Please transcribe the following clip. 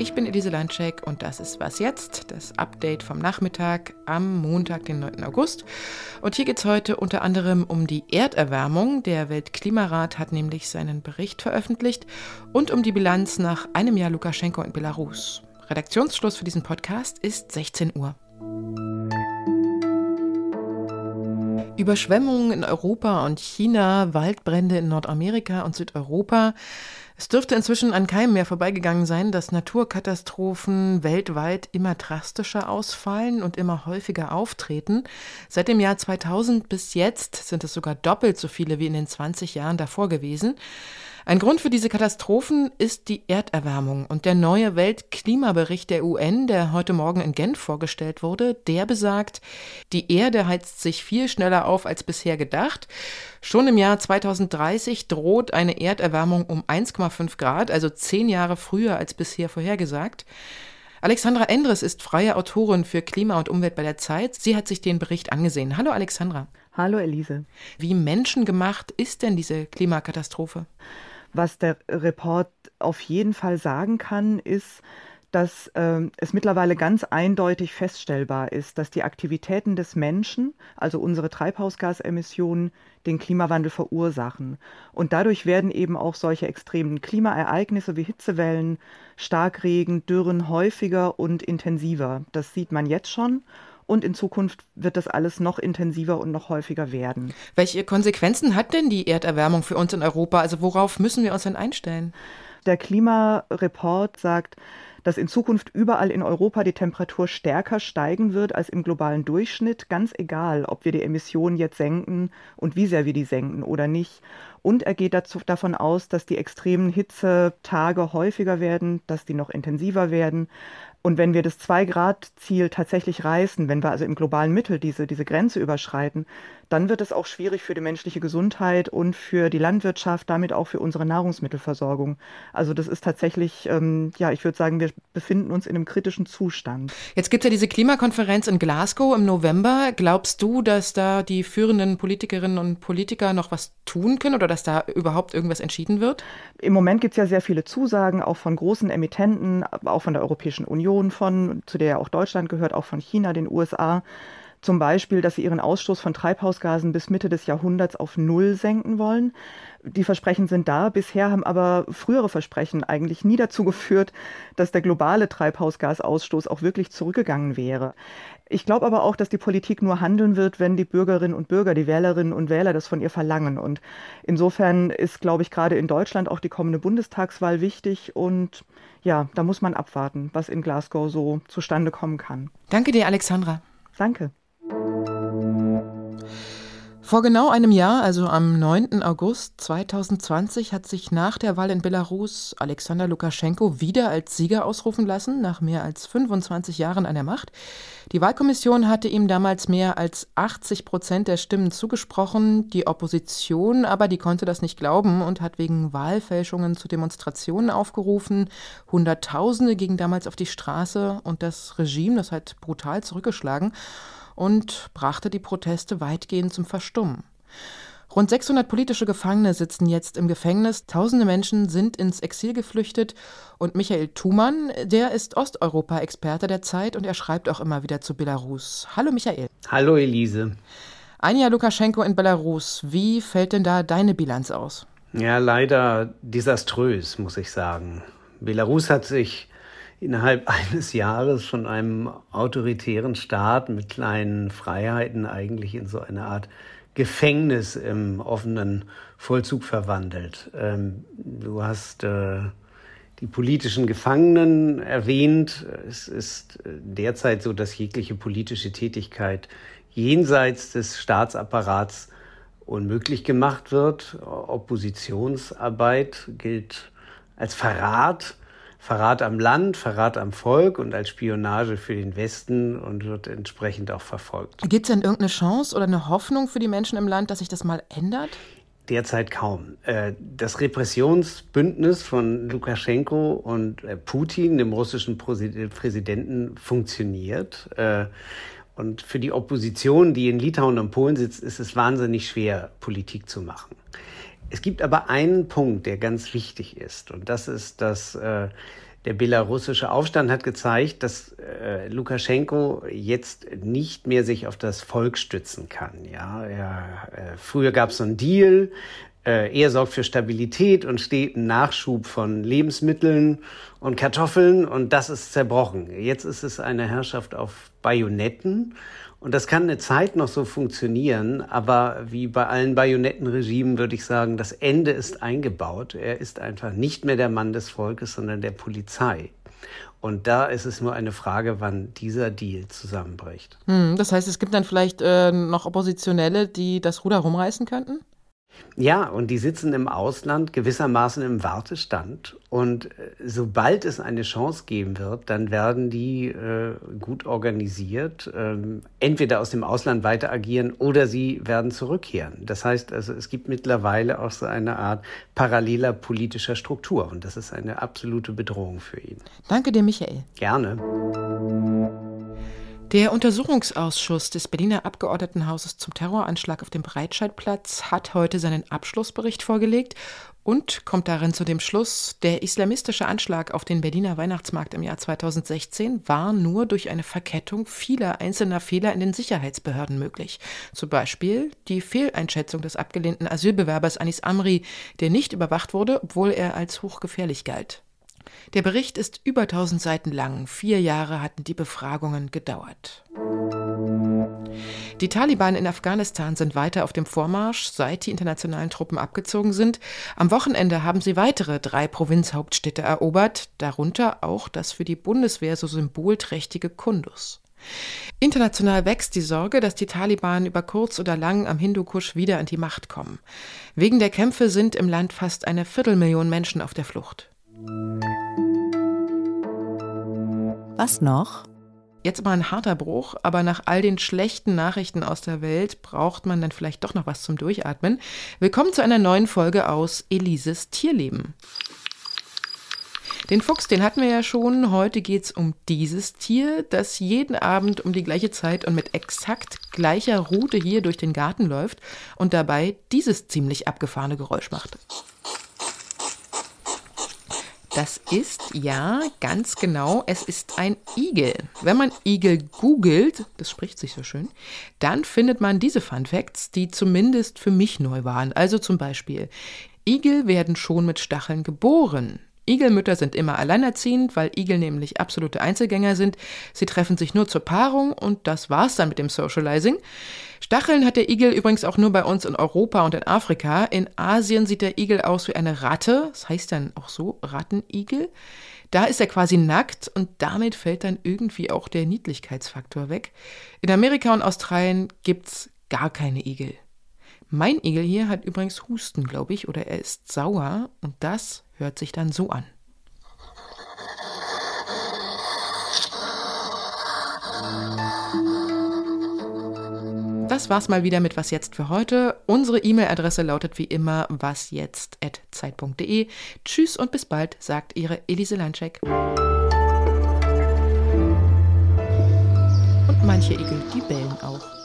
Ich bin Elise Landschek und das ist Was Jetzt, das Update vom Nachmittag am Montag, den 9. August. Und hier geht es heute unter anderem um die Erderwärmung. Der Weltklimarat hat nämlich seinen Bericht veröffentlicht und um die Bilanz nach einem Jahr Lukaschenko in Belarus. Redaktionsschluss für diesen Podcast ist 16 Uhr. Überschwemmungen in Europa und China, Waldbrände in Nordamerika und Südeuropa. Es dürfte inzwischen an keinem mehr vorbeigegangen sein, dass Naturkatastrophen weltweit immer drastischer ausfallen und immer häufiger auftreten. Seit dem Jahr 2000 bis jetzt sind es sogar doppelt so viele wie in den 20 Jahren davor gewesen. Ein Grund für diese Katastrophen ist die Erderwärmung und der neue Weltklimabericht der UN, der heute Morgen in Genf vorgestellt wurde, der besagt, die Erde heizt sich viel schneller auf als bisher gedacht. Schon im Jahr 2030 droht eine Erderwärmung um 1,5 Grad, also zehn Jahre früher als bisher vorhergesagt. Alexandra Endres ist freie Autorin für Klima und Umwelt bei der Zeit. Sie hat sich den Bericht angesehen. Hallo Alexandra. Hallo Elise. Wie menschengemacht ist denn diese Klimakatastrophe? Was der Report auf jeden Fall sagen kann, ist, dass äh, es mittlerweile ganz eindeutig feststellbar ist, dass die Aktivitäten des Menschen, also unsere Treibhausgasemissionen, den Klimawandel verursachen. Und dadurch werden eben auch solche extremen Klimaereignisse wie Hitzewellen, Starkregen, Dürren häufiger und intensiver. Das sieht man jetzt schon. Und in Zukunft wird das alles noch intensiver und noch häufiger werden. Welche Konsequenzen hat denn die Erderwärmung für uns in Europa? Also worauf müssen wir uns denn einstellen? Der Klimareport sagt, dass in Zukunft überall in Europa die Temperatur stärker steigen wird als im globalen Durchschnitt, ganz egal, ob wir die Emissionen jetzt senken und wie sehr wir die senken oder nicht. Und er geht dazu, davon aus, dass die extremen Hitzetage häufiger werden, dass die noch intensiver werden. Und wenn wir das 2-Grad-Ziel tatsächlich reißen, wenn wir also im globalen Mittel diese, diese Grenze überschreiten, dann wird es auch schwierig für die menschliche Gesundheit und für die Landwirtschaft, damit auch für unsere Nahrungsmittelversorgung. Also das ist tatsächlich, ähm, ja, ich würde sagen, wir befinden uns in einem kritischen Zustand. Jetzt gibt es ja diese Klimakonferenz in Glasgow im November. Glaubst du, dass da die führenden Politikerinnen und Politiker noch was tun können oder dass da überhaupt irgendwas entschieden wird? Im Moment gibt es ja sehr viele Zusagen, auch von großen Emittenten, auch von der Europäischen Union, von, zu der ja auch Deutschland gehört, auch von China, den USA. Zum Beispiel, dass sie ihren Ausstoß von Treibhausgasen bis Mitte des Jahrhunderts auf Null senken wollen. Die Versprechen sind da. Bisher haben aber frühere Versprechen eigentlich nie dazu geführt, dass der globale Treibhausgasausstoß auch wirklich zurückgegangen wäre. Ich glaube aber auch, dass die Politik nur handeln wird, wenn die Bürgerinnen und Bürger, die Wählerinnen und Wähler das von ihr verlangen. Und insofern ist, glaube ich, gerade in Deutschland auch die kommende Bundestagswahl wichtig. Und ja, da muss man abwarten, was in Glasgow so zustande kommen kann. Danke dir, Alexandra. Danke. Vor genau einem Jahr, also am 9. August 2020, hat sich nach der Wahl in Belarus Alexander Lukaschenko wieder als Sieger ausrufen lassen, nach mehr als 25 Jahren an der Macht. Die Wahlkommission hatte ihm damals mehr als 80 Prozent der Stimmen zugesprochen. Die Opposition aber, die konnte das nicht glauben und hat wegen Wahlfälschungen zu Demonstrationen aufgerufen. Hunderttausende gingen damals auf die Straße und das Regime, das hat brutal zurückgeschlagen und brachte die Proteste weitgehend zum Verstummen. Rund 600 politische Gefangene sitzen jetzt im Gefängnis. Tausende Menschen sind ins Exil geflüchtet. Und Michael Thumann, der ist Osteuropa-Experte der Zeit und er schreibt auch immer wieder zu Belarus. Hallo Michael. Hallo Elise. Ein Jahr Lukaschenko in Belarus. Wie fällt denn da deine Bilanz aus? Ja, leider desaströs, muss ich sagen. Belarus hat sich innerhalb eines Jahres von einem autoritären Staat mit kleinen Freiheiten eigentlich in so eine Art Gefängnis im offenen Vollzug verwandelt. Ähm, du hast äh, die politischen Gefangenen erwähnt. Es ist derzeit so, dass jegliche politische Tätigkeit jenseits des Staatsapparats unmöglich gemacht wird. Oppositionsarbeit gilt als Verrat Verrat am Land, Verrat am Volk und als Spionage für den Westen und wird entsprechend auch verfolgt. Gibt es denn irgendeine Chance oder eine Hoffnung für die Menschen im Land, dass sich das mal ändert? Derzeit kaum. Äh, das Repressionsbündnis von Lukaschenko und äh, Putin, dem russischen Präsidenten, funktioniert. Äh, und für die Opposition, die in Litauen und Polen sitzt, ist es wahnsinnig schwer, Politik zu machen. Es gibt aber einen Punkt, der ganz wichtig ist. Und das ist, dass äh, der belarussische Aufstand hat gezeigt, dass äh, Lukaschenko jetzt nicht mehr sich auf das Volk stützen kann. Ja, er, äh, früher gab es so einen Deal. Äh, er sorgt für Stabilität und steten Nachschub von Lebensmitteln und Kartoffeln und das ist zerbrochen. Jetzt ist es eine Herrschaft auf Bajonetten und das kann eine Zeit noch so funktionieren, aber wie bei allen Bajonettenregimen würde ich sagen, das Ende ist eingebaut. Er ist einfach nicht mehr der Mann des Volkes, sondern der Polizei. Und da ist es nur eine Frage, wann dieser Deal zusammenbricht. Hm, das heißt, es gibt dann vielleicht äh, noch Oppositionelle, die das Ruder rumreißen könnten? Ja, und die sitzen im Ausland gewissermaßen im Wartestand. Und äh, sobald es eine Chance geben wird, dann werden die äh, gut organisiert, ähm, entweder aus dem Ausland weiter agieren oder sie werden zurückkehren. Das heißt also, es gibt mittlerweile auch so eine Art paralleler politischer Struktur. Und das ist eine absolute Bedrohung für ihn. Danke dir, Michael. Gerne. Der Untersuchungsausschuss des Berliner Abgeordnetenhauses zum Terroranschlag auf dem Breitscheidplatz hat heute seinen Abschlussbericht vorgelegt und kommt darin zu dem Schluss, der islamistische Anschlag auf den Berliner Weihnachtsmarkt im Jahr 2016 war nur durch eine Verkettung vieler einzelner Fehler in den Sicherheitsbehörden möglich. Zum Beispiel die Fehleinschätzung des abgelehnten Asylbewerbers Anis Amri, der nicht überwacht wurde, obwohl er als hochgefährlich galt. Der Bericht ist über 1000 Seiten lang. Vier Jahre hatten die Befragungen gedauert. Die Taliban in Afghanistan sind weiter auf dem Vormarsch, seit die internationalen Truppen abgezogen sind. Am Wochenende haben sie weitere drei Provinzhauptstädte erobert, darunter auch das für die Bundeswehr so symbolträchtige Kundus. International wächst die Sorge, dass die Taliban über kurz oder lang am Hindukusch wieder an die Macht kommen. Wegen der Kämpfe sind im Land fast eine Viertelmillion Menschen auf der Flucht. Was noch? Jetzt mal ein harter Bruch, aber nach all den schlechten Nachrichten aus der Welt braucht man dann vielleicht doch noch was zum Durchatmen. Willkommen zu einer neuen Folge aus Elises Tierleben. Den Fuchs, den hatten wir ja schon. Heute geht es um dieses Tier, das jeden Abend um die gleiche Zeit und mit exakt gleicher Route hier durch den Garten läuft und dabei dieses ziemlich abgefahrene Geräusch macht. Das ist ja ganz genau, es ist ein Igel. Wenn man Igel googelt, das spricht sich so schön, dann findet man diese Fun Facts, die zumindest für mich neu waren. Also zum Beispiel, Igel werden schon mit Stacheln geboren. Igelmütter sind immer alleinerziehend, weil Igel nämlich absolute Einzelgänger sind. Sie treffen sich nur zur Paarung und das war's dann mit dem Socializing. Stacheln hat der Igel übrigens auch nur bei uns in Europa und in Afrika. In Asien sieht der Igel aus wie eine Ratte. Das heißt dann auch so Rattenigel. Da ist er quasi nackt und damit fällt dann irgendwie auch der Niedlichkeitsfaktor weg. In Amerika und Australien gibt's gar keine Igel. Mein Igel hier hat übrigens Husten, glaube ich, oder er ist sauer und das hört sich dann so an. Das war's mal wieder mit Was jetzt für heute. Unsere E-Mail-Adresse lautet wie immer wasjetzt.zeit.de. Tschüss und bis bald, sagt Ihre Elise Landscheck. Und manche Igel, die bellen auch.